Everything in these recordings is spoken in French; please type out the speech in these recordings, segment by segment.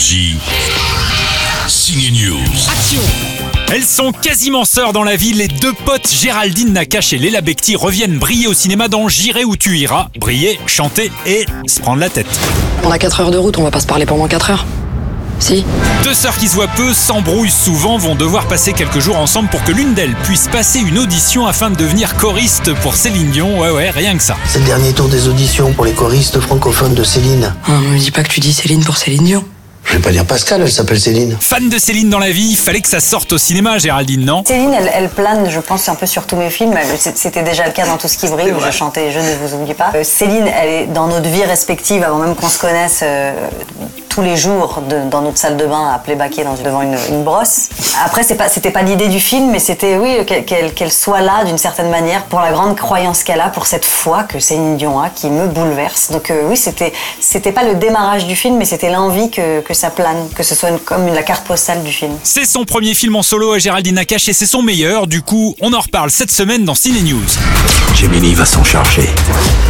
Énergie. Signe News. Elles sont quasiment sœurs dans la vie. Les deux potes Géraldine Nakache et Léla Becti reviennent briller au cinéma dans J'irai où tu iras. Briller, chanter et se prendre la tête. On a 4 heures de route, on va pas se parler pendant 4 heures. Si. Deux sœurs qui se voient peu, s'embrouillent souvent, vont devoir passer quelques jours ensemble pour que l'une d'elles puisse passer une audition afin de devenir choriste pour Céline Dion. Ouais, ouais, rien que ça. C'est le dernier tour des auditions pour les choristes francophones de Céline. Ah, me dis pas que tu dis Céline pour Céline Dion. Je vais pas dire Pascal, elle s'appelle Céline. Fan de Céline dans la vie, fallait que ça sorte au cinéma, Géraldine, non? Céline, elle, elle plane, je pense, un peu sur tous mes films. C'était déjà le cas dans Tout ce qui brille, où je chantais Je ne vous oublie pas. Euh, Céline, elle est dans notre vie respective, avant même qu'on se connaisse euh, tous les jours de- dans notre salle de bain à playbacker dans, devant une, une brosse. Après, c'est pas, c'était pas l'idée du film, mais c'était, oui, qu'elle- qu'elle qu'elle soit là d'une certaine manière pour la grande croyance qu'elle a, pour cette foi que Céline Dion a, qui me bouleverse. Donc, euh, oui, c'était, c'était pas le démarrage du film, mais c'était l'envie que, que ça plane, que ce soit une- comme la carte postale du film. C'est son premier film en solo à Géraldine Nakache et c'est son meilleur. Du coup, on en reparle cette semaine dans Ciné News. Gemini va s'en charger.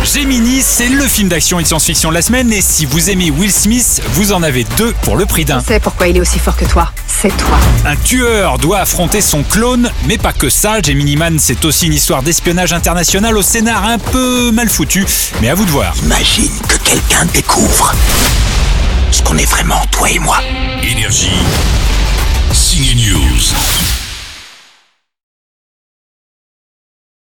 Gemini, c'est le film d'action et de science-fiction de la semaine et si vous aimez Will Smith, vous en avez deux pour le prix d'un. Sais pourquoi il est aussi fort que toi. C'est toi. Un tueur doit affronter son clone, mais pas que ça. Gemini Man, c'est aussi une histoire d'espionnage international au scénar un peu mal foutu, mais à vous de voir. Imagine que quelqu'un découvre ce qu'on est vraiment, toi et moi. Énergie. Signe News.